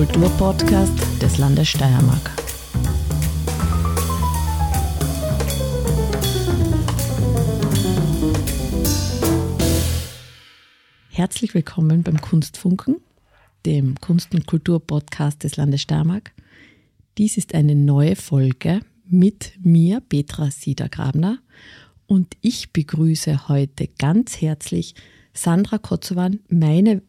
Kulturpodcast des Landes Steiermark. Herzlich willkommen beim Kunstfunken, dem Kunst- und Kulturpodcast des Landes Steiermark. Dies ist eine neue Folge mit mir, Petra Siedergrabner, und ich begrüße heute ganz herzlich Sandra Kotzowan, meine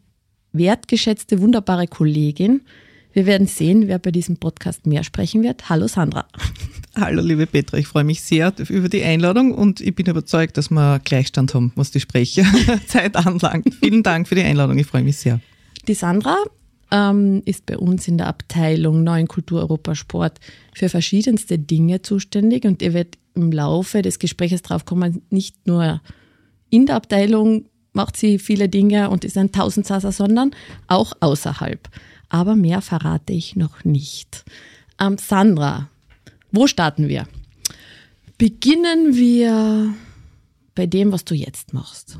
wertgeschätzte, wunderbare Kollegin. Wir werden sehen, wer bei diesem Podcast mehr sprechen wird. Hallo Sandra. Hallo liebe Petra, ich freue mich sehr über die Einladung und ich bin überzeugt, dass wir Gleichstand haben, was die Sprecherzeit anlangt. Vielen Dank für die Einladung, ich freue mich sehr. Die Sandra ähm, ist bei uns in der Abteilung Neuen Kultur Europa Sport für verschiedenste Dinge zuständig und ihr werdet im Laufe des Gesprächs drauf kommen, nicht nur in der Abteilung macht sie viele Dinge und ist ein Tausendsasser, sondern auch außerhalb. Aber mehr verrate ich noch nicht. Ähm, Sandra, wo starten wir? Beginnen wir bei dem, was du jetzt machst.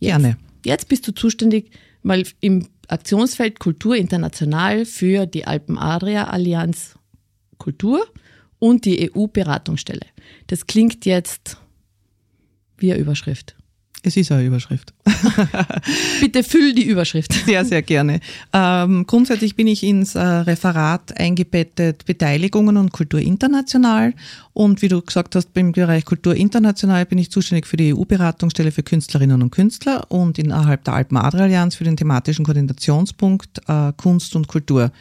Jetzt, Gerne. Jetzt bist du zuständig, mal im Aktionsfeld Kultur international für die Alpen-Adria-Allianz Kultur und die EU-Beratungsstelle. Das klingt jetzt wie eine Überschrift. Es ist eine Überschrift. Bitte füll die Überschrift. Sehr, sehr gerne. Ähm, grundsätzlich bin ich ins äh, Referat eingebettet Beteiligungen und Kultur international. Und wie du gesagt hast, im Bereich Kultur international bin ich zuständig für die EU-Beratungsstelle für Künstlerinnen und Künstler und innerhalb der Alpen-Adria-Allianz für den thematischen Koordinationspunkt äh, Kunst und Kultur.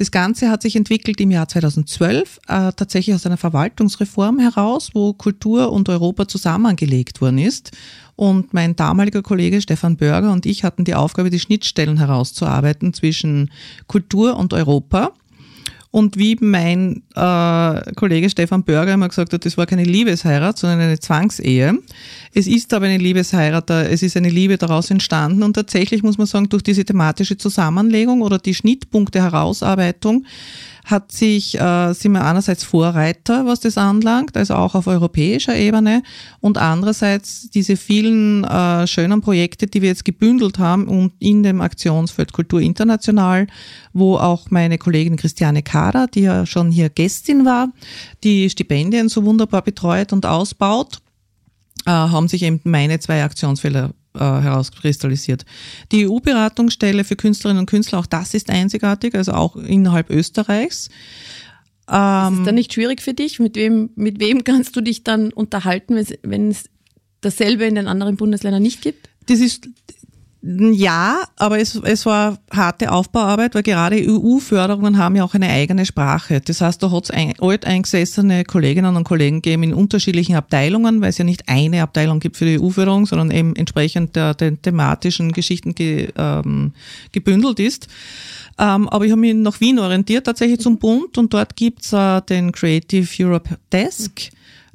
Das Ganze hat sich entwickelt im Jahr 2012, äh, tatsächlich aus einer Verwaltungsreform heraus, wo Kultur und Europa zusammengelegt worden ist. Und mein damaliger Kollege Stefan Börger und ich hatten die Aufgabe, die Schnittstellen herauszuarbeiten zwischen Kultur und Europa. Und wie mein äh, Kollege Stefan Börger immer gesagt hat, das war keine Liebesheirat, sondern eine Zwangsehe. Es ist aber eine Liebesheirat, es ist eine Liebe daraus entstanden und tatsächlich muss man sagen, durch diese thematische Zusammenlegung oder die Schnittpunkte Herausarbeitung hat sich, äh, sind wir einerseits Vorreiter, was das anlangt, also auch auf europäischer Ebene und andererseits diese vielen äh, schönen Projekte, die wir jetzt gebündelt haben und in dem Aktionsfeld Kultur International, wo auch meine Kollegin Christiane Kader, die ja schon hier Gästin war, die Stipendien so wunderbar betreut und ausbaut, äh, haben sich eben meine zwei Aktionsfelder äh, herauskristallisiert. Die EU-Beratungsstelle für Künstlerinnen und Künstler, auch das ist einzigartig, also auch innerhalb Österreichs. ist es dann ähm, nicht schwierig für dich? Mit wem, mit wem kannst du dich dann unterhalten, wenn es dasselbe in den anderen Bundesländern nicht gibt? Das ist ja, aber es, es war harte Aufbauarbeit, weil gerade EU-Förderungen haben ja auch eine eigene Sprache. Das heißt, da hat es ein, alteingesessene Kolleginnen und Kollegen gegeben in unterschiedlichen Abteilungen, weil es ja nicht eine Abteilung gibt für die EU-Förderung, sondern eben entsprechend der, den thematischen Geschichten ge, ähm, gebündelt ist. Ähm, aber ich habe mich nach Wien orientiert, tatsächlich zum Bund, und dort gibt's äh, den Creative Europe Desk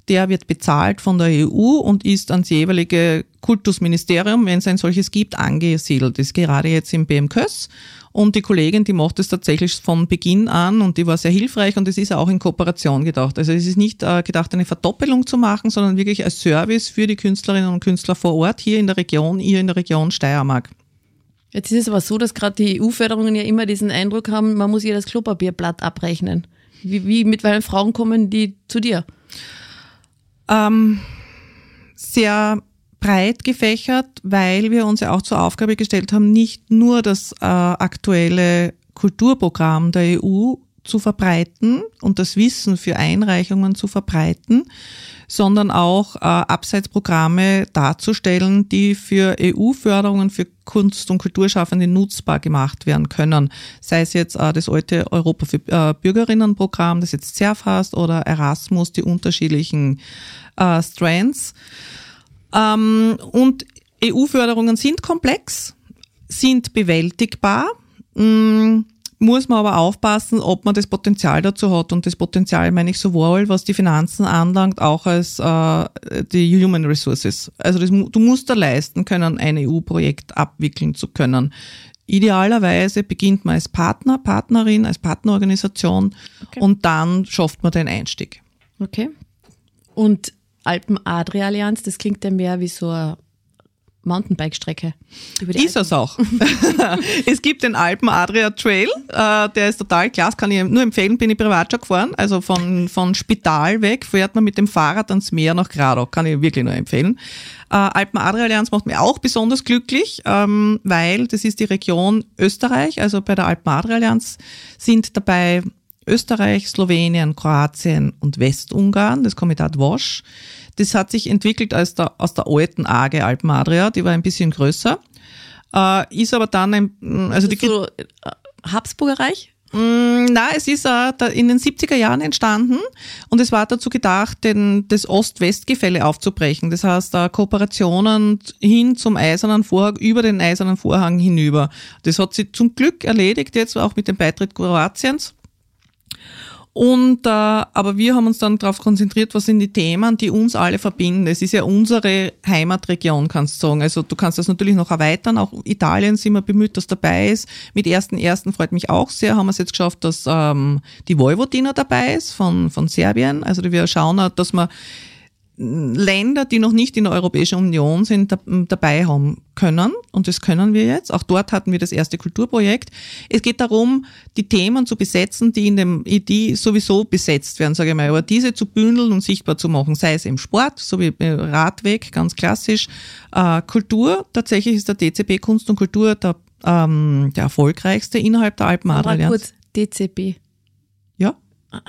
der wird bezahlt von der EU und ist ans jeweilige Kultusministerium, wenn es ein solches gibt, angesiedelt. Ist gerade jetzt im BMKÖS und die Kollegin, die macht es tatsächlich von Beginn an und die war sehr hilfreich und es ist auch in Kooperation gedacht. Also es ist nicht äh, gedacht, eine Verdoppelung zu machen, sondern wirklich als Service für die Künstlerinnen und Künstler vor Ort hier in der Region, hier in der Region Steiermark. Jetzt ist es aber so, dass gerade die EU-Förderungen ja immer diesen Eindruck haben, man muss ihr das Klopapierblatt abrechnen. Wie, wie mit welchen Frauen kommen die zu dir? Ähm, sehr breit gefächert, weil wir uns ja auch zur Aufgabe gestellt haben, nicht nur das äh, aktuelle Kulturprogramm der EU zu verbreiten und das Wissen für Einreichungen zu verbreiten, sondern auch äh, Abseitsprogramme darzustellen, die für EU-Förderungen für Kunst- und Kulturschaffende nutzbar gemacht werden können. Sei es jetzt äh, das alte Europa für äh, Bürgerinnenprogramm, das jetzt CERF heißt, oder Erasmus, die unterschiedlichen äh, Strands. Ähm, und EU-Förderungen sind komplex, sind bewältigbar. Mh, mm, muss man aber aufpassen, ob man das Potenzial dazu hat. Und das Potenzial meine ich sowohl, was die Finanzen anlangt, auch als äh, die Human Resources. Also das, du musst da leisten können, ein EU-Projekt abwickeln zu können. Idealerweise beginnt man als Partner, Partnerin, als Partnerorganisation okay. und dann schafft man den Einstieg. Okay. Und Alpen-Adria-Allianz, das klingt ja mehr wie so ein Mountainbike-Strecke. Ist es auch. es gibt den Alpen Adria Trail, äh, der ist total klasse, kann ich nur empfehlen, bin ich privat schon gefahren. Also von, von Spital weg fährt man mit dem Fahrrad ans Meer nach Gradau, kann ich wirklich nur empfehlen. Äh, Alpen Adria Allianz macht mir auch besonders glücklich, ähm, weil das ist die Region Österreich, also bei der Alpen Adria Allianz sind dabei Österreich, Slowenien, Kroatien und Westungarn, das Komitat WOSCH. Das hat sich entwickelt aus der, aus der alten AG Alpen Adria, die war ein bisschen größer. Äh, ist aber dann ein, also die. So, äh, Habsburgerreich? Mm, na, es ist äh, in den 70er Jahren entstanden und es war dazu gedacht, den, das Ost-West-Gefälle aufzubrechen. Das heißt, äh, Kooperationen hin zum Eisernen Vorhang, über den Eisernen Vorhang hinüber. Das hat sie zum Glück erledigt, jetzt auch mit dem Beitritt Kroatiens. Und äh, aber wir haben uns dann darauf konzentriert, was sind die Themen, die uns alle verbinden. Es ist ja unsere Heimatregion, kannst du sagen. Also du kannst das natürlich noch erweitern. Auch Italien sind wir bemüht, dass dabei ist. Mit ersten ersten freut mich auch sehr. Haben wir es jetzt geschafft, dass ähm, die Vojvodina dabei ist von von Serbien. Also wir schauen, dass wir Länder, die noch nicht in der Europäischen Union sind, dabei haben können. Und das können wir jetzt. Auch dort hatten wir das erste Kulturprojekt. Es geht darum, die Themen zu besetzen, die in dem, die sowieso besetzt werden, sage ich mal, aber diese zu bündeln und sichtbar zu machen, sei es im Sport, so wie Radweg, ganz klassisch. Äh, Kultur, tatsächlich ist der DCB Kunst und Kultur der, ähm, der erfolgreichste innerhalb der Alpen Alpenadria. kurz, DCB. Ja.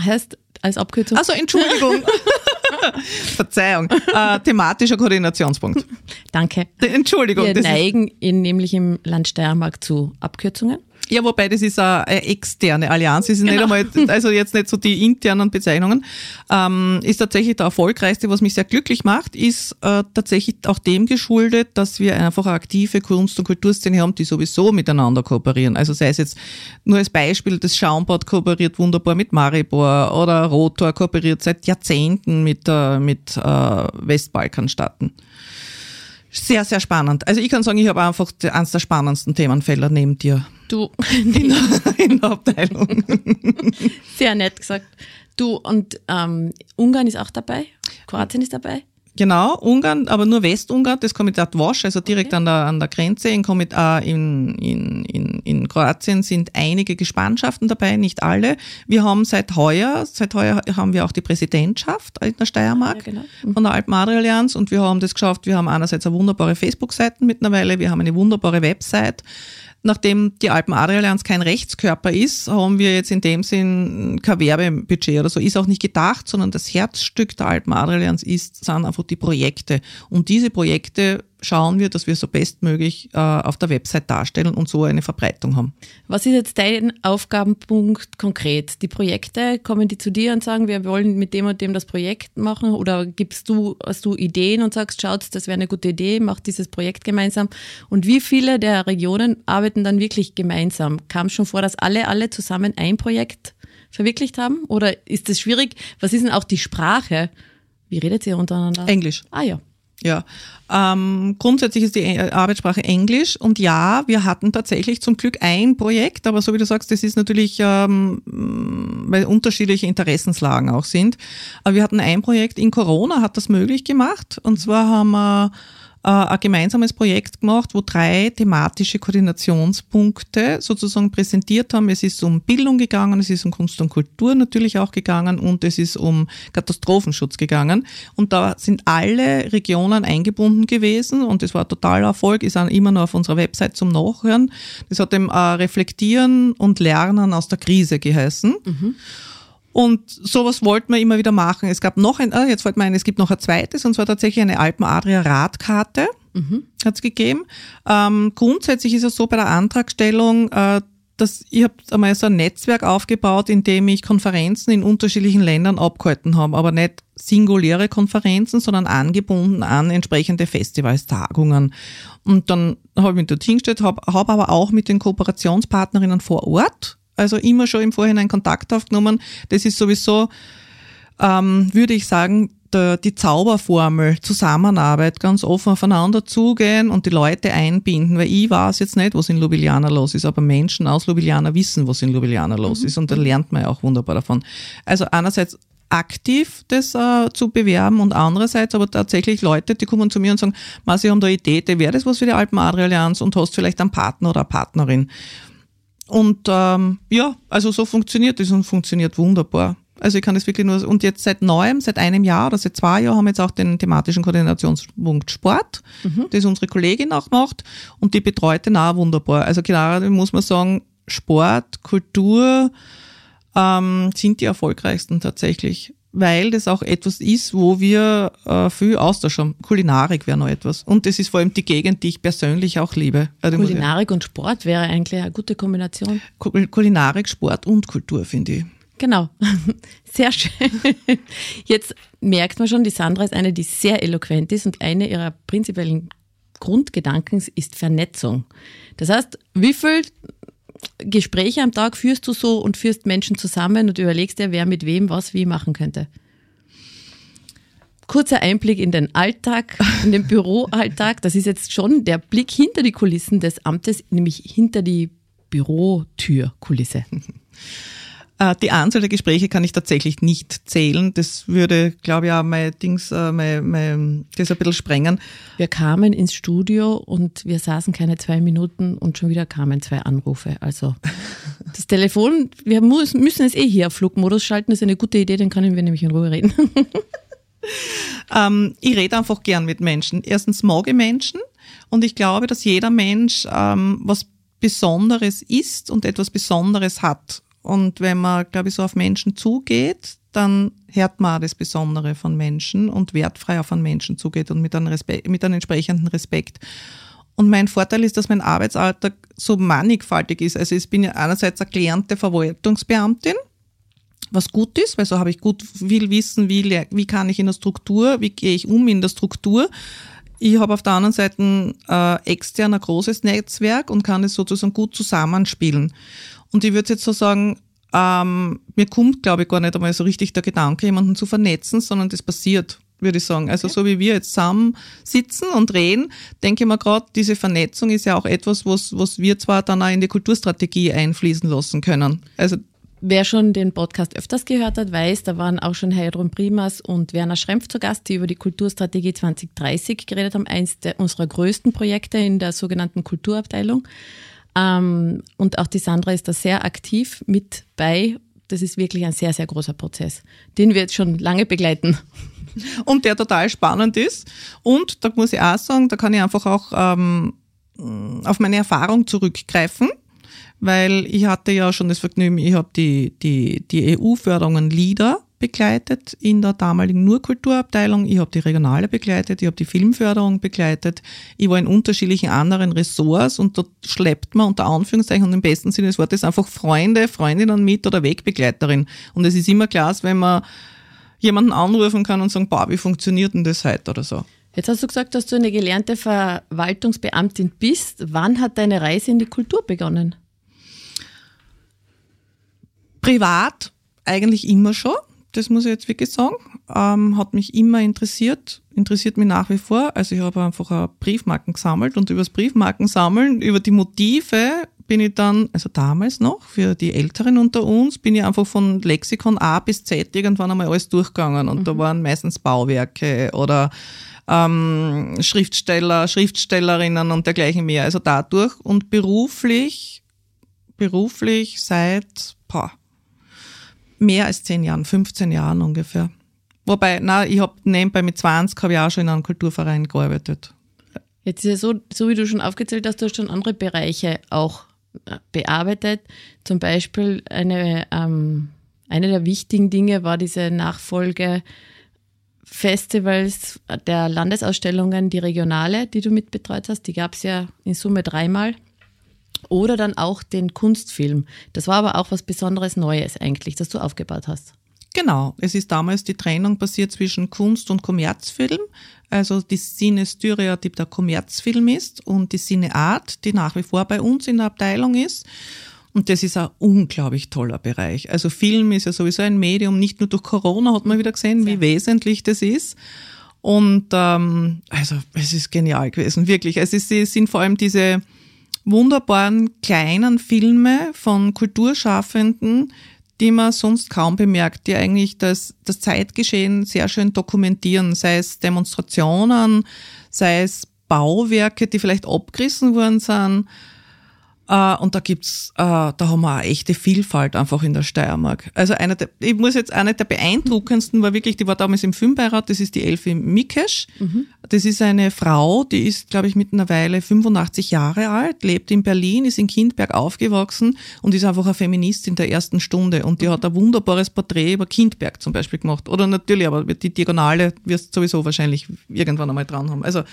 Heißt als Abkürzung? Also Entschuldigung. Verzeihung. Äh, thematischer Koordinationspunkt. Danke. Entschuldigung. Wir neigen in, nämlich im Land Steiermark zu Abkürzungen. Ja, wobei das ist eine externe Allianz, ist genau. nicht einmal, also jetzt nicht so die internen Bezeichnungen, ähm, ist tatsächlich der erfolgreichste, was mich sehr glücklich macht, ist äh, tatsächlich auch dem geschuldet, dass wir einfach eine aktive Kunst- und Kulturszene haben, die sowieso miteinander kooperieren. Also sei es jetzt nur als Beispiel, das Schaumbad kooperiert wunderbar mit Maribor oder Rotor kooperiert seit Jahrzehnten mit, äh, mit äh, Westbalkanstaaten. Sehr, sehr spannend. Also ich kann sagen, ich habe einfach eines der spannendsten Themenfelder neben dir. Du. In, in der Abteilung. Sehr nett gesagt. Du, und ähm, Ungarn ist auch dabei? Kroatien ist dabei? Genau, Ungarn, aber nur Westungarn, das Komitat Wosch, also direkt okay. an, der, an der Grenze. In, Komit äh, in, in, in, in Kroatien sind einige Gespannschaften dabei, nicht alle. Wir haben seit heuer, seit heuer haben wir auch die Präsidentschaft in der Steiermark ja, genau. mhm. von der Alpen-Adria-Allianz und wir haben das geschafft. Wir haben einerseits eine wunderbare Facebook-Seite mittlerweile, wir haben eine wunderbare Website nachdem die Alpen Adria Allianz kein Rechtskörper ist, haben wir jetzt in dem Sinn kein Werbebudget oder so. Ist auch nicht gedacht, sondern das Herzstück der Alpen Adria Allianz ist, sind einfach die Projekte. Und diese Projekte schauen wir, dass wir so bestmöglich äh, auf der Website darstellen und so eine Verbreitung haben. Was ist jetzt dein Aufgabenpunkt konkret? Die Projekte, kommen die zu dir und sagen, wir wollen mit dem und dem das Projekt machen oder gibst du, hast du Ideen und sagst, schaut, das wäre eine gute Idee, macht dieses Projekt gemeinsam. Und wie viele der Regionen arbeiten dann wirklich gemeinsam? Kam schon vor, dass alle, alle zusammen ein Projekt verwirklicht haben? Oder ist das schwierig? Was ist denn auch die Sprache? Wie redet ihr untereinander? Englisch. Ah ja. Ja, ähm, grundsätzlich ist die äh, Arbeitssprache Englisch und ja, wir hatten tatsächlich zum Glück ein Projekt, aber so wie du sagst, das ist natürlich, ähm, weil unterschiedliche Interessenslagen auch sind. Aber wir hatten ein Projekt in Corona, hat das möglich gemacht und zwar haben wir äh, ein gemeinsames Projekt gemacht, wo drei thematische Koordinationspunkte sozusagen präsentiert haben. Es ist um Bildung gegangen, es ist um Kunst und Kultur natürlich auch gegangen und es ist um Katastrophenschutz gegangen. Und da sind alle Regionen eingebunden gewesen und es war totaler Erfolg, ist auch immer noch auf unserer Website zum Nachhören. Das hat dem äh, Reflektieren und Lernen aus der Krise geheißen. Mhm. Und sowas wollten wir immer wieder machen. Es gab noch ein, ah, jetzt fällt mir ein, es gibt noch ein zweites, und zwar tatsächlich eine Alpen-Adria-Radkarte. Mhm. Hat es gegeben. Ähm, grundsätzlich ist es so bei der Antragstellung, äh, dass ich habe einmal so ein Netzwerk aufgebaut, in dem ich Konferenzen in unterschiedlichen Ländern abgehalten habe, aber nicht singuläre Konferenzen, sondern angebunden an entsprechende Festivals, Tagungen. Und dann habe ich mich dort hingestellt, habe hab aber auch mit den Kooperationspartnerinnen vor Ort also immer schon im Vorhinein Kontakt aufgenommen. Das ist sowieso, ähm, würde ich sagen, der, die Zauberformel Zusammenarbeit, ganz offen aufeinander zugehen und die Leute einbinden, weil ich weiß jetzt nicht, was in Ljubljana los ist, aber Menschen aus Ljubljana wissen, was in Ljubljana los mhm. ist und da lernt man ja auch wunderbar davon. Also einerseits aktiv das äh, zu bewerben und andererseits aber tatsächlich Leute, die kommen zu mir und sagen, Ma, sie haben da eine Idee, wäre das was für die Alpen Adria Allianz und hast vielleicht einen Partner oder eine Partnerin. Und ähm, ja, also so funktioniert das und funktioniert wunderbar. Also ich kann das wirklich nur, und jetzt seit neuem, seit einem Jahr oder seit zwei Jahren haben wir jetzt auch den thematischen Koordinationspunkt Sport, mhm. das unsere Kollegin auch macht und die betreut den auch wunderbar. Also gerade muss man sagen, Sport, Kultur ähm, sind die erfolgreichsten tatsächlich, weil das auch etwas ist, wo wir äh, viel Austausch haben. Kulinarik wäre noch etwas. Und das ist vor allem die Gegend, die ich persönlich auch liebe. Also Kulinarik und Sport wäre eigentlich eine gute Kombination. Kulinarik, Sport und Kultur, finde ich. Genau, sehr schön. Jetzt merkt man schon, die Sandra ist eine, die sehr eloquent ist und eine ihrer prinzipiellen Grundgedanken ist Vernetzung. Das heißt, wie viel Gespräche am Tag führst du so und führst Menschen zusammen und überlegst dir, wer mit wem was wie machen könnte? Kurzer Einblick in den Alltag, in den Büroalltag. Das ist jetzt schon der Blick hinter die Kulissen des Amtes, nämlich hinter die Bürotürkulisse. Äh, die Anzahl der Gespräche kann ich tatsächlich nicht zählen. Das würde, glaube ich, auch mein Dings, äh, mein, mein, das ein bisschen sprengen. Wir kamen ins Studio und wir saßen keine zwei Minuten und schon wieder kamen zwei Anrufe. Also das Telefon, wir müssen, müssen es eh hier auf Flugmodus schalten. Das ist eine gute Idee, dann können wir nämlich in Ruhe reden. ähm, ich rede einfach gern mit Menschen. Erstens mag ich Menschen und ich glaube, dass jeder Mensch ähm, was Besonderes ist und etwas Besonderes hat. Und wenn man, glaube ich, so auf Menschen zugeht, dann hört man auch das Besondere von Menschen und wertfrei auf einen Menschen zugeht und mit einem, Respekt, mit einem entsprechenden Respekt. Und mein Vorteil ist, dass mein Arbeitsalltag so mannigfaltig ist. Also ich bin ja einerseits eine gelernte Verwaltungsbeamtin, was gut ist, weil so habe ich gut viel Wissen, wie, wie kann ich in der Struktur, wie gehe ich um in der Struktur. Ich habe auf der anderen Seite äh, extern ein großes Netzwerk und kann es sozusagen gut zusammenspielen. Und ich würde jetzt so sagen, ähm, mir kommt, glaube ich, gar nicht einmal so richtig der Gedanke, jemanden zu vernetzen, sondern das passiert, würde ich sagen. Also okay. so wie wir jetzt zusammen sitzen und reden, denke ich mir gerade, diese Vernetzung ist ja auch etwas, was, was wir zwar dann auch in die Kulturstrategie einfließen lassen können. Also Wer schon den Podcast öfters gehört hat, weiß, da waren auch schon Heidrun Primas und Werner Schrempf zu Gast, die über die Kulturstrategie 2030 geredet haben, eins der, unserer größten Projekte in der sogenannten Kulturabteilung. Ähm, und auch die Sandra ist da sehr aktiv mit bei. Das ist wirklich ein sehr, sehr großer Prozess, den wir jetzt schon lange begleiten. Und der total spannend ist. Und da muss ich auch sagen, da kann ich einfach auch ähm, auf meine Erfahrung zurückgreifen weil ich hatte ja schon das Vergnügen, ich habe die, die, die EU-Förderungen LIDA begleitet in der damaligen Nurkulturabteilung. Ich habe die regionale begleitet, ich habe die Filmförderung begleitet. Ich war in unterschiedlichen anderen Ressorts und dort schleppt man unter Anführungszeichen und im besten Sinne des Wortes einfach Freunde, Freundinnen mit oder Wegbegleiterin. Und es ist immer klar, wenn man jemanden anrufen kann und sagen, boah, wie funktioniert denn das heute oder so. Jetzt hast du gesagt, dass du eine gelernte Verwaltungsbeamtin bist. Wann hat deine Reise in die Kultur begonnen? Privat eigentlich immer schon das muss ich jetzt wirklich sagen. Ähm, hat mich immer interessiert, interessiert mich nach wie vor. Also ich habe einfach Briefmarken gesammelt und über das Briefmarken sammeln, über die Motive bin ich dann, also damals noch, für die Älteren unter uns, bin ich einfach von Lexikon A bis Z irgendwann einmal alles durchgegangen und mhm. da waren meistens Bauwerke oder ähm, Schriftsteller, Schriftstellerinnen und dergleichen mehr. Also dadurch und beruflich, beruflich seit, boah, mehr als zehn Jahren, 15 Jahren ungefähr. Wobei, na, ich habe nebenbei mit 20 habe ich auch schon in einem Kulturverein gearbeitet. Jetzt ist ja so, so wie du schon aufgezählt hast, du hast schon andere Bereiche auch äh, bearbeitet. Zum Beispiel eine, ähm, eine der wichtigen Dinge war diese Nachfolge Festivals der Landesausstellungen, die regionale, die du mitbetreut hast. Die gab es ja in Summe dreimal. Oder dann auch den Kunstfilm. Das war aber auch was Besonderes Neues eigentlich, das du aufgebaut hast. Genau, es ist damals die Trennung passiert zwischen Kunst und Kommerzfilm. Also die Cine Styria, die der Kommerzfilm ist, und die Cine Art, die nach wie vor bei uns in der Abteilung ist. Und das ist ein unglaublich toller Bereich. Also Film ist ja sowieso ein Medium, nicht nur durch Corona hat man wieder gesehen, wie wesentlich das ist. Und ähm, also es ist genial gewesen, wirklich. Ist, es sind vor allem diese wunderbaren kleinen Filme von Kulturschaffenden, die man sonst kaum bemerkt, die eigentlich das, das Zeitgeschehen sehr schön dokumentieren, sei es Demonstrationen, sei es Bauwerke, die vielleicht abgerissen worden sind, Uh, und da gibt's, uh, da haben wir eine echte Vielfalt einfach in der Steiermark. Also einer der, ich muss jetzt eine der beeindruckendsten war wirklich, die war damals im Filmbeirat, das ist die Elfi Mikesch. Mhm. Das ist eine Frau, die ist, glaube ich, mittlerweile 85 Jahre alt, lebt in Berlin, ist in Kindberg aufgewachsen und ist einfach eine Feministin der ersten Stunde. Und die mhm. hat ein wunderbares Porträt über Kindberg zum Beispiel gemacht. Oder natürlich, aber die Diagonale wirst sowieso wahrscheinlich irgendwann einmal dran haben. Also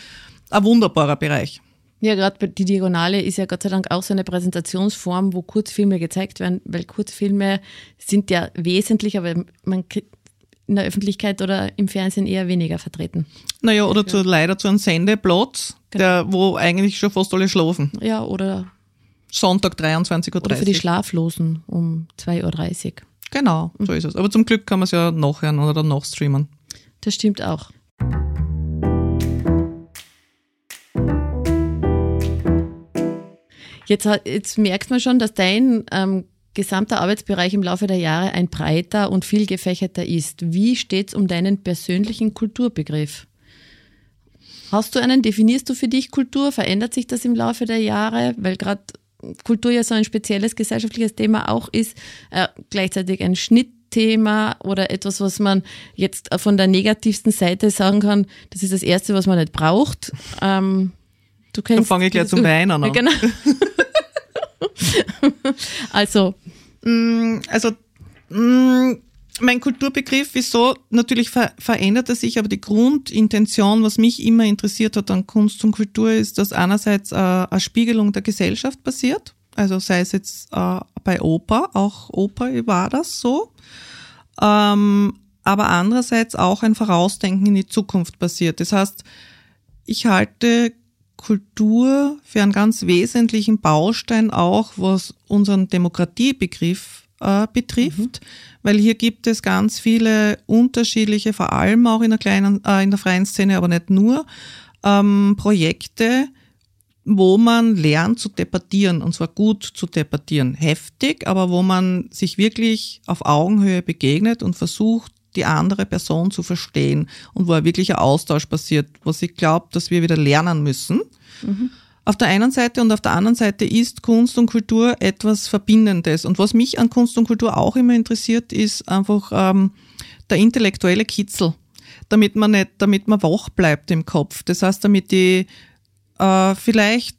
ein wunderbarer Bereich. Ja, gerade die Diagonale ist ja Gott sei Dank auch so eine Präsentationsform, wo Kurzfilme gezeigt werden, weil Kurzfilme sind ja wesentlich, aber man in der Öffentlichkeit oder im Fernsehen eher weniger vertreten. Naja, oder zu, leider zu einem Sendeplatz, genau. der, wo eigentlich schon fast alle schlafen. Ja, oder Sonntag 23.30 Uhr. Oder für die Schlaflosen um 2.30 Uhr. Genau, so ist es. Aber zum Glück kann man es ja nachhören oder dann nachstreamen. Das stimmt auch. Jetzt, jetzt merkt man schon, dass dein ähm, gesamter Arbeitsbereich im Laufe der Jahre ein breiter und viel gefächerter ist. Wie steht es um deinen persönlichen Kulturbegriff? Hast du einen, definierst du für dich Kultur? Verändert sich das im Laufe der Jahre? Weil gerade Kultur ja so ein spezielles gesellschaftliches Thema auch ist, äh, gleichzeitig ein Schnittthema oder etwas, was man jetzt von der negativsten Seite sagen kann, das ist das Erste, was man nicht braucht. Ähm, du kennst, Dann fange ich gleich zum Weinen an. Genau. also. Mm, also, mm, mein Kulturbegriff ist so, natürlich ver verändert er sich, aber die Grundintention, was mich immer interessiert hat an Kunst und Kultur, ist, dass einerseits äh, eine Spiegelung der Gesellschaft passiert. Also sei es jetzt äh, bei Oper, auch Oper war das so. Ähm, aber andererseits auch ein Vorausdenken in die Zukunft passiert. Das heißt, ich halte Kultur für einen ganz wesentlichen Baustein auch, was unseren Demokratiebegriff äh, betrifft, mhm. weil hier gibt es ganz viele unterschiedliche, vor allem auch in der kleinen, äh, in der freien Szene, aber nicht nur, ähm, Projekte, wo man lernt zu debattieren und zwar gut zu debattieren, heftig, aber wo man sich wirklich auf Augenhöhe begegnet und versucht, die andere Person zu verstehen und wo ein wirklicher Austausch passiert, was ich glaube, dass wir wieder lernen müssen. Mhm. Auf der einen Seite und auf der anderen Seite ist Kunst und Kultur etwas Verbindendes. Und was mich an Kunst und Kultur auch immer interessiert, ist einfach ähm, der intellektuelle Kitzel, damit man nicht, damit man wach bleibt im Kopf. Das heißt, damit ich äh, vielleicht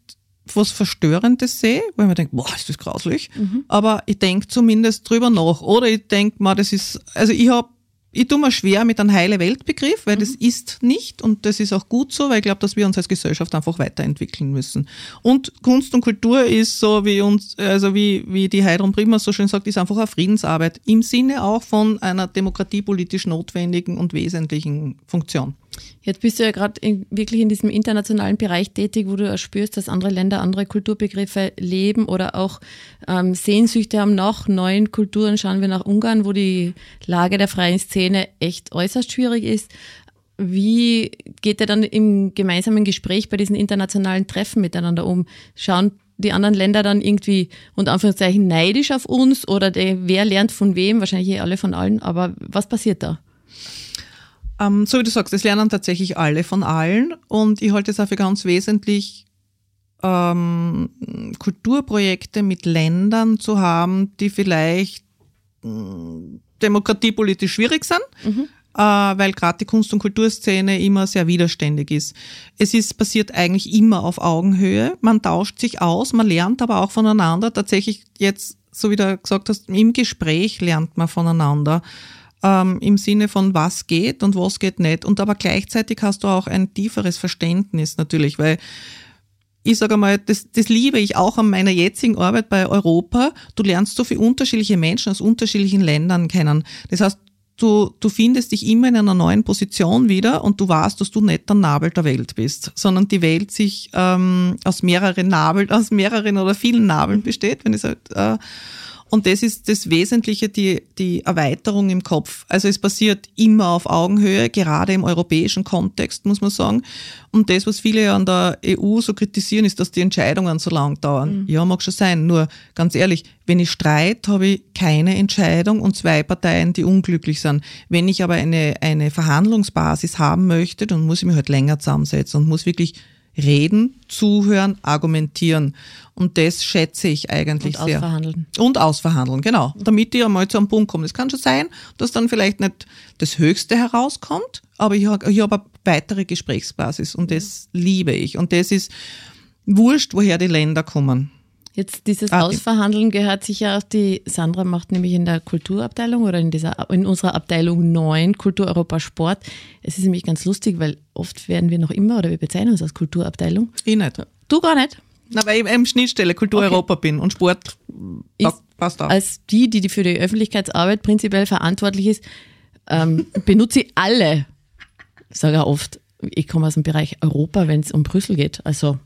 was Verstörendes sehe, weil man denkt, boah, ist das grauslich. Mhm. Aber ich denke zumindest drüber nach. Oder ich denke mal, das ist, also ich habe ich tue mir schwer mit einem heile Weltbegriff, weil mhm. das ist nicht und das ist auch gut so, weil ich glaube, dass wir uns als Gesellschaft einfach weiterentwickeln müssen. Und Kunst und Kultur ist so, wie uns, also wie, wie die Heidrun Prima so schön sagt, ist einfach eine Friedensarbeit im Sinne auch von einer demokratiepolitisch notwendigen und wesentlichen Funktion. Jetzt bist du ja gerade wirklich in diesem internationalen Bereich tätig, wo du spürst, dass andere Länder andere Kulturbegriffe leben oder auch ähm, Sehnsüchte haben nach neuen Kulturen. Schauen wir nach Ungarn, wo die Lage der freien Szene echt äußerst schwierig ist. Wie geht er dann im gemeinsamen Gespräch bei diesen internationalen Treffen miteinander um? Schauen die anderen Länder dann irgendwie unter Anführungszeichen neidisch auf uns oder der, wer lernt von wem? Wahrscheinlich eh alle von allen, aber was passiert da? Ähm, so wie du sagst, es lernen tatsächlich alle von allen und ich halte es auch für ganz wesentlich, ähm, Kulturprojekte mit Ländern zu haben, die vielleicht äh, demokratiepolitisch schwierig sind. Mhm. Äh, weil gerade die Kunst- und Kulturszene immer sehr widerständig ist. Es ist passiert eigentlich immer auf Augenhöhe. Man tauscht sich aus, man lernt aber auch voneinander. Tatsächlich jetzt, so wie du gesagt hast, im Gespräch lernt man voneinander ähm, im Sinne von was geht und was geht nicht. Und aber gleichzeitig hast du auch ein tieferes Verständnis natürlich, weil ich sage mal, das, das liebe ich auch an meiner jetzigen Arbeit bei Europa. Du lernst so viele unterschiedliche Menschen aus unterschiedlichen Ländern kennen. Das heißt, du, du findest dich immer in einer neuen Position wieder und du weißt, dass du nicht der Nabel der Welt bist, sondern die Welt sich ähm, aus mehreren Nabeln, aus mehreren oder vielen Nabeln besteht, wenn es halt, äh, Und das ist das Wesentliche, die, die Erweiterung im Kopf. Also es passiert immer auf Augenhöhe, gerade im europäischen Kontext, muss man sagen. Und das, was viele an der EU so kritisieren, ist, dass die Entscheidungen so lang dauern. Mhm. Ja, mag schon sein. Nur ganz ehrlich, wenn ich streite, habe ich keine Entscheidung und zwei Parteien, die unglücklich sind. Wenn ich aber eine, eine Verhandlungsbasis haben möchte, dann muss ich mich halt länger zusammensetzen und muss wirklich reden, zuhören, argumentieren. Und das schätze ich eigentlich und sehr. Und ausverhandeln. Und ausverhandeln, genau. Damit ich einmal zu einem Punkt komme. Es kann schon sein, dass dann vielleicht nicht das Höchste herauskommt, aber ich habe ich hab eine weitere Gesprächsbasis und das liebe ich. Und das ist wurscht, woher die Länder kommen. Jetzt dieses ah, Ausverhandeln gehört sicher auch die, Sandra macht nämlich in der Kulturabteilung oder in dieser, in unserer Abteilung 9 Kultur Europa Sport. Es ist nämlich ganz lustig, weil oft werden wir noch immer oder wir bezeichnen uns als Kulturabteilung. Ich nicht. Du gar nicht? Na, weil ich eben Schnittstelle Kultur okay. Europa bin und Sport passt auch. Als die, die für die Öffentlichkeitsarbeit prinzipiell verantwortlich ist, ähm, benutze ich alle, sage ich oft, ich komme aus dem Bereich Europa, wenn es um Brüssel geht. Also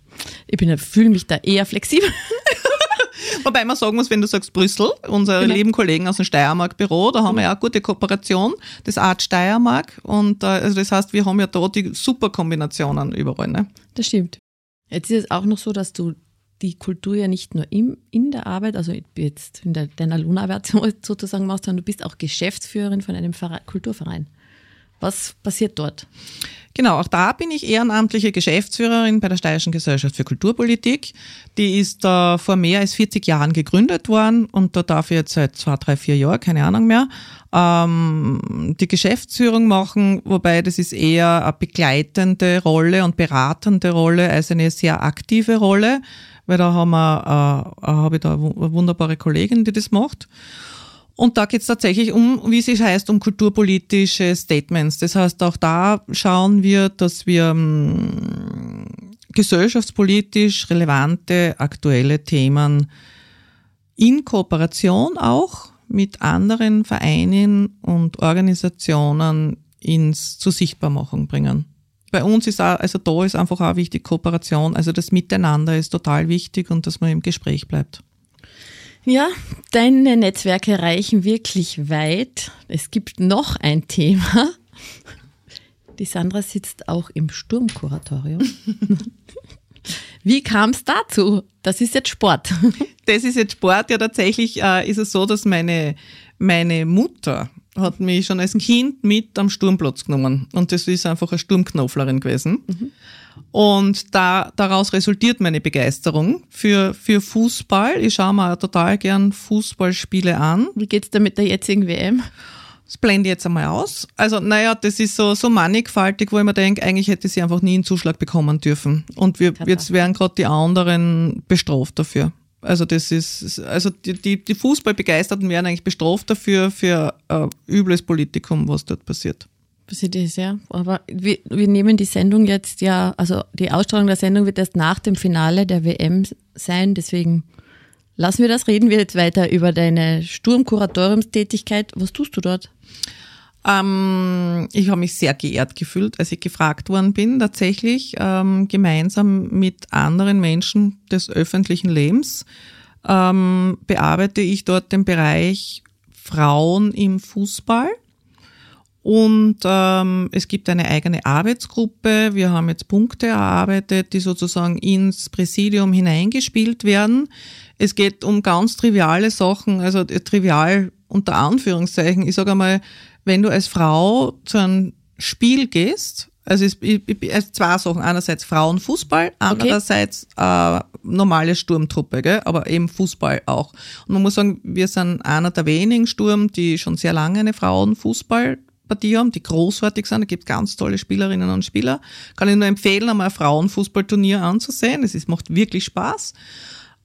ich fühle mich da eher flexibel. Wobei man sagen muss, wenn du sagst Brüssel, unsere genau. lieben Kollegen aus dem Steiermark-Büro, da haben wir ja auch gute Kooperation, das Art Steiermark. Und äh, also das heißt, wir haben ja da die super Kombinationen überall. Ne? Das stimmt. Jetzt ist es auch noch so, dass du die Kultur ja nicht nur im, in der Arbeit, also jetzt in der, deiner Lohnarbeit sozusagen machst, sondern du bist auch Geschäftsführerin von einem Verein, Kulturverein. Was passiert dort? Genau, auch da bin ich ehrenamtliche Geschäftsführerin bei der Steirischen Gesellschaft für Kulturpolitik. Die ist äh, vor mehr als 40 Jahren gegründet worden und da darf ich jetzt seit zwei, drei, vier Jahren, keine Ahnung mehr, ähm, die Geschäftsführung machen, wobei das ist eher eine begleitende Rolle und beratende Rolle als eine sehr aktive Rolle, weil da haben wir, äh, habe ich da eine wunderbare Kollegin, die das macht. Und da geht es tatsächlich um, wie es heißt, um kulturpolitische Statements. Das heißt, auch da schauen wir, dass wir ähm, gesellschaftspolitisch relevante, aktuelle Themen in Kooperation auch mit anderen Vereinen und Organisationen ins zur Sichtbarmachung bringen. Bei uns ist auch, also da ist einfach auch wichtig Kooperation, also das Miteinander ist total wichtig und dass man im Gespräch bleibt. Ja, deine Netzwerke reichen wirklich weit. Es gibt noch ein Thema. Die Sandra sitzt auch im Sturmkuratorium. Wie kam es dazu? Das ist jetzt Sport. Das ist jetzt Sport. Ja, tatsächlich äh, ist es so, dass meine, meine Mutter hat mich schon als Kind mit am Sturmplatz genommen. Und das ist einfach eine Sturmknoflerin gewesen. Mhm. Und da, daraus resultiert meine Begeisterung für, für Fußball. Ich schaue mir total gern Fußballspiele an. Wie geht's da mit der jetzigen WM? Das blende ich jetzt einmal aus. Also, naja, das ist so, so mannigfaltig, wo ich mir denke, eigentlich hätte sie einfach nie einen Zuschlag bekommen dürfen. Und wir, jetzt werden gerade die anderen bestraft dafür. Also das ist, also die, die, die Fußballbegeisterten werden eigentlich bestraft dafür, für äh, übles Politikum, was dort passiert passiert ist, ja. Aber wir, wir nehmen die Sendung jetzt ja, also die Ausstrahlung der Sendung wird erst nach dem Finale der WM sein, deswegen lassen wir das, reden wir jetzt weiter über deine Sturmkuratoriumstätigkeit. Was tust du dort? Ähm, ich habe mich sehr geehrt gefühlt, als ich gefragt worden bin, tatsächlich ähm, gemeinsam mit anderen Menschen des öffentlichen Lebens ähm, bearbeite ich dort den Bereich Frauen im Fußball und ähm, es gibt eine eigene Arbeitsgruppe. Wir haben jetzt Punkte erarbeitet, die sozusagen ins Präsidium hineingespielt werden. Es geht um ganz triviale Sachen, also äh, trivial unter Anführungszeichen. Ich sage einmal, wenn du als Frau zu einem Spiel gehst, also es, es zwei Sachen. Einerseits Frauenfußball, andererseits okay. äh, normale Sturmtruppe, gell? aber eben Fußball auch. Und man muss sagen, wir sind einer der wenigen Sturm, die schon sehr lange eine Frauenfußball Partie haben, die großartig sind. Da gibt ganz tolle Spielerinnen und Spieler. Kann ich nur empfehlen, einmal ein Frauenfußballturnier anzusehen. Es ist, macht wirklich Spaß.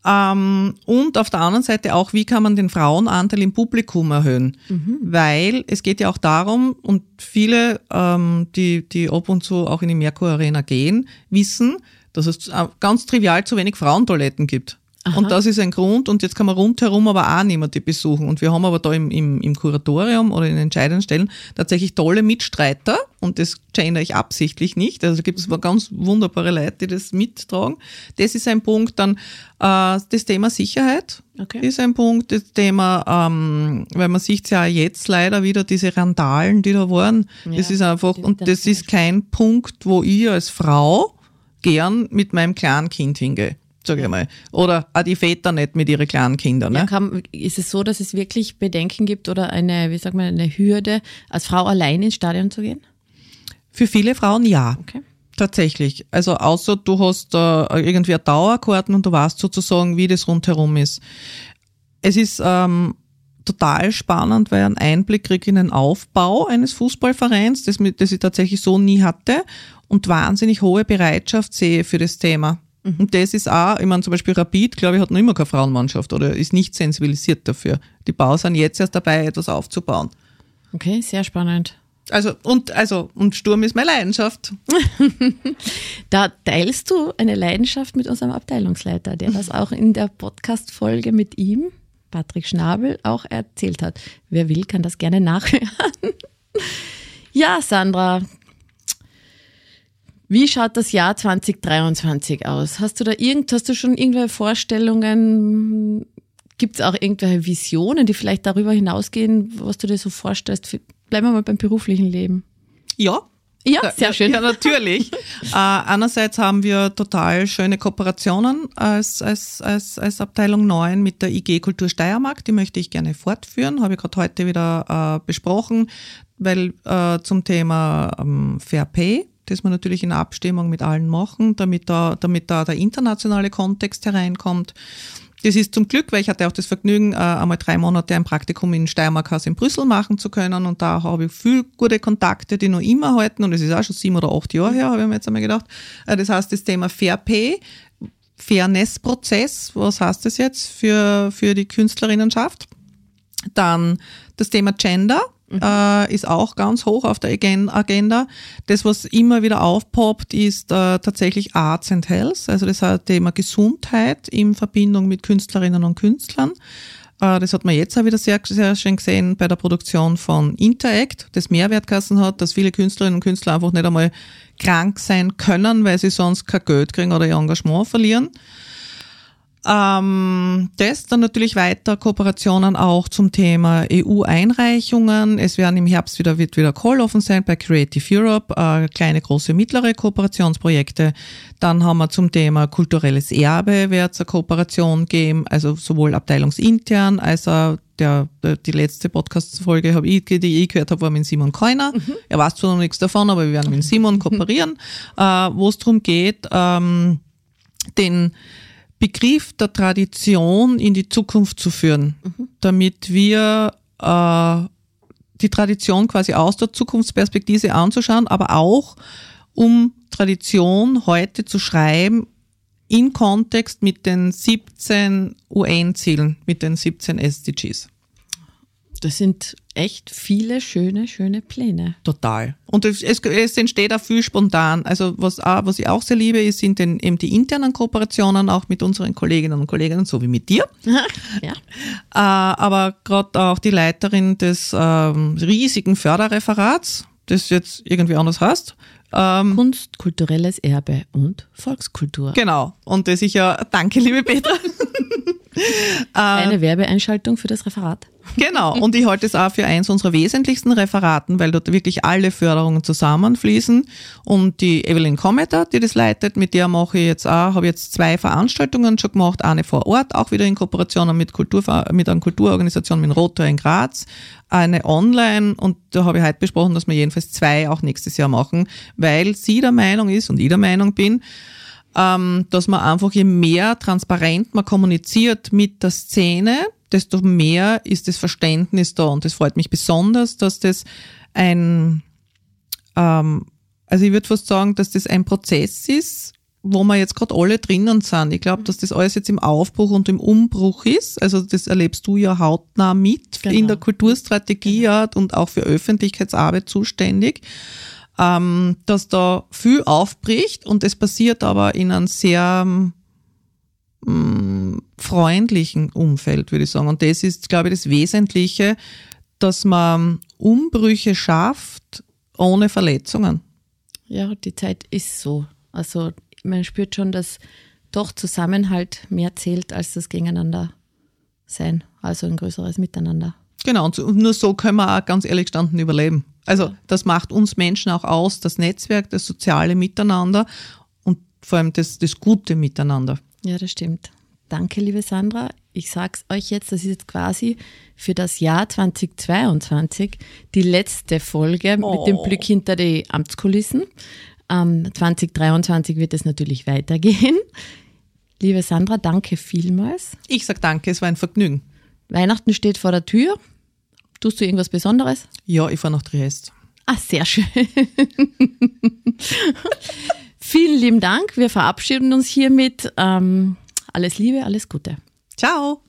Ähm, und auf der anderen Seite auch, wie kann man den Frauenanteil im Publikum erhöhen? Mhm. Weil es geht ja auch darum, und viele, ähm, die, die ab und zu auch in die Merkur Arena gehen, wissen, dass es ganz trivial zu wenig Frauentoiletten gibt. Aha. Und das ist ein Grund. Und jetzt kann man rundherum aber auch niemanden besuchen. Und wir haben aber da im, im, im Kuratorium oder in entscheidenden Stellen tatsächlich tolle Mitstreiter und das gender ich absichtlich nicht. Also gibt es ganz wunderbare Leute, die das mittragen. Das ist ein Punkt. Dann äh, das Thema Sicherheit okay. ist ein Punkt. Das Thema, ähm, weil man sieht ja jetzt leider wieder diese Randalen, die da waren. Ja, das ist einfach, und das ist kein Punkt, wo ich als Frau gern mit meinem kleinen Kind hingehe sag ich mal. Oder auch die Väter nicht mit ihren kleinen Kindern. Ne? Ja, kann, ist es so, dass es wirklich Bedenken gibt oder eine, wie sagt man, eine Hürde, als Frau allein ins Stadion zu gehen? Für viele Frauen ja. Okay. Tatsächlich. Also außer du hast äh, irgendwie Dauerkarten und du weißt sozusagen, wie das rundherum ist. Es ist ähm, total spannend, weil ich einen Einblick kriege in den Aufbau eines Fußballvereins, das, das ich tatsächlich so nie hatte und wahnsinnig hohe Bereitschaft sehe für das Thema. Mhm. Und das ist auch, ich meine zum Beispiel Rapid, glaube ich, hat noch immer keine Frauenmannschaft oder ist nicht sensibilisiert dafür. Die Bauern sind jetzt erst dabei, etwas aufzubauen. Okay, sehr spannend. Also und also und Sturm ist meine Leidenschaft. da teilst du eine Leidenschaft mit unserem Abteilungsleiter, der das auch in der Podcast-Folge mit ihm, Patrick Schnabel, auch erzählt hat. Wer will, kann das gerne nachhören. ja, Sandra, wie schaut das Jahr 2023 aus? Hast du da irgend, hast du schon irgendwelche Vorstellungen? Gibt es auch irgendwelche Visionen, die vielleicht darüber hinausgehen, was du dir so vorstellst? Bleiben wir mal beim beruflichen Leben. Ja, ja, sehr schön. Ja, natürlich. äh, einerseits haben wir total schöne Kooperationen als, als, als, als Abteilung 9 mit der IG Kultur Steiermark. Die möchte ich gerne fortführen, habe ich gerade heute wieder äh, besprochen, weil äh, zum Thema ähm, Fair Pay das wir natürlich in Abstimmung mit allen machen, damit da, damit da der internationale Kontext hereinkommt. Das ist zum Glück, weil ich hatte auch das Vergnügen, äh, einmal drei Monate ein Praktikum in Steiermark in Brüssel machen zu können und da habe ich viel gute Kontakte, die noch immer halten und es ist auch schon sieben oder acht Jahre her, habe ich mir jetzt einmal gedacht. Äh, das heißt, das Thema Fair Pay, Fairness-Prozess, was heißt das jetzt für, für die Künstlerinnenschaft? Dann das Thema Gender, mhm. äh, ist auch ganz hoch auf der Agenda. Das, was immer wieder aufpoppt, ist äh, tatsächlich Arts and Health, also das Thema Gesundheit in Verbindung mit Künstlerinnen und Künstlern. Äh, das hat man jetzt auch wieder sehr, sehr schön gesehen bei der Produktion von Interact, das Mehrwertkassen hat, dass viele Künstlerinnen und Künstler einfach nicht einmal krank sein können, weil sie sonst kein Geld kriegen oder ihr Engagement verlieren. Ähm, das dann natürlich weiter Kooperationen auch zum Thema EU-Einreichungen. Es werden im Herbst wieder, wird wieder Call offen sein bei Creative Europe, äh, kleine, große, mittlere Kooperationsprojekte. Dann haben wir zum Thema kulturelles Erbe, wird es eine Kooperation geben, also sowohl abteilungsintern als auch der, der, die letzte Podcast-Folge, hab ich, die ich gehört habe, war mit Simon Keuner. Mhm. Er weiß zwar noch nichts davon, aber wir werden mit Simon kooperieren, äh, wo es darum geht, ähm, den Begriff der Tradition in die Zukunft zu führen, mhm. damit wir äh, die Tradition quasi aus der Zukunftsperspektive anzuschauen, aber auch um Tradition heute zu schreiben in Kontext mit den 17 UN-Zielen, mit den 17 SDGs. Das sind echt viele schöne, schöne Pläne. Total. Und es, es entsteht auch viel spontan. Also was, auch, was ich auch sehr liebe, ist, sind den, eben die internen Kooperationen auch mit unseren Kolleginnen und Kollegen, so wie mit dir. ja. Äh, aber gerade auch die Leiterin des ähm, riesigen Förderreferats, das jetzt irgendwie anders heißt. Ähm, Kunst, kulturelles Erbe und Volkskultur. Genau. Und das ich ja, danke liebe Petra. Eine Werbeeinschaltung für das Referat. Genau, und ich halte es auch für eins unserer wesentlichsten Referaten, weil dort wirklich alle Förderungen zusammenfließen. Und die Evelyn Cometer, die das leitet, mit der mache ich jetzt auch, habe jetzt zwei Veranstaltungen schon gemacht, eine vor Ort, auch wieder in Kooperation mit, Kultur, mit einer Kulturorganisation mit Rotor in Graz, eine online und da habe ich heute besprochen, dass wir jedenfalls zwei auch nächstes Jahr machen, weil sie der Meinung ist und ich der Meinung bin, ähm, dass man einfach je mehr transparent man kommuniziert mit der Szene, desto mehr ist das Verständnis da. Und das freut mich besonders, dass das ein, ähm, also ich würde fast sagen, dass das ein Prozess ist, wo wir jetzt gerade alle drinnen sind. Ich glaube, dass das alles jetzt im Aufbruch und im Umbruch ist. Also das erlebst du ja hautnah mit genau. in der Kulturstrategie genau. und auch für Öffentlichkeitsarbeit zuständig ähm, dass da viel aufbricht und es passiert aber in einem sehr ähm, freundlichen Umfeld, würde ich sagen. Und das ist, glaube ich, das Wesentliche, dass man Umbrüche schafft ohne Verletzungen. Ja, die Zeit ist so. Also man spürt schon, dass doch Zusammenhalt mehr zählt als das Gegeneinander sein, also ein größeres Miteinander. Genau, und nur so können wir auch ganz ehrlich gestanden überleben. Also das macht uns Menschen auch aus, das Netzwerk, das soziale Miteinander und vor allem das, das gute Miteinander. Ja, das stimmt. Danke, liebe Sandra. Ich sage es euch jetzt, das ist jetzt quasi für das Jahr 2022 die letzte Folge oh. mit dem oh. Blick hinter die Amtskulissen. Ähm, 2023 wird es natürlich weitergehen. Liebe Sandra, danke vielmals. Ich sage danke, es war ein Vergnügen. Weihnachten steht vor der Tür. Tust du irgendwas Besonderes? Ja, ich fahre nach Triest. Ah, sehr schön. Vielen lieben Dank. Wir verabschieden uns hiermit. Ähm, alles Liebe, alles Gute. Ciao.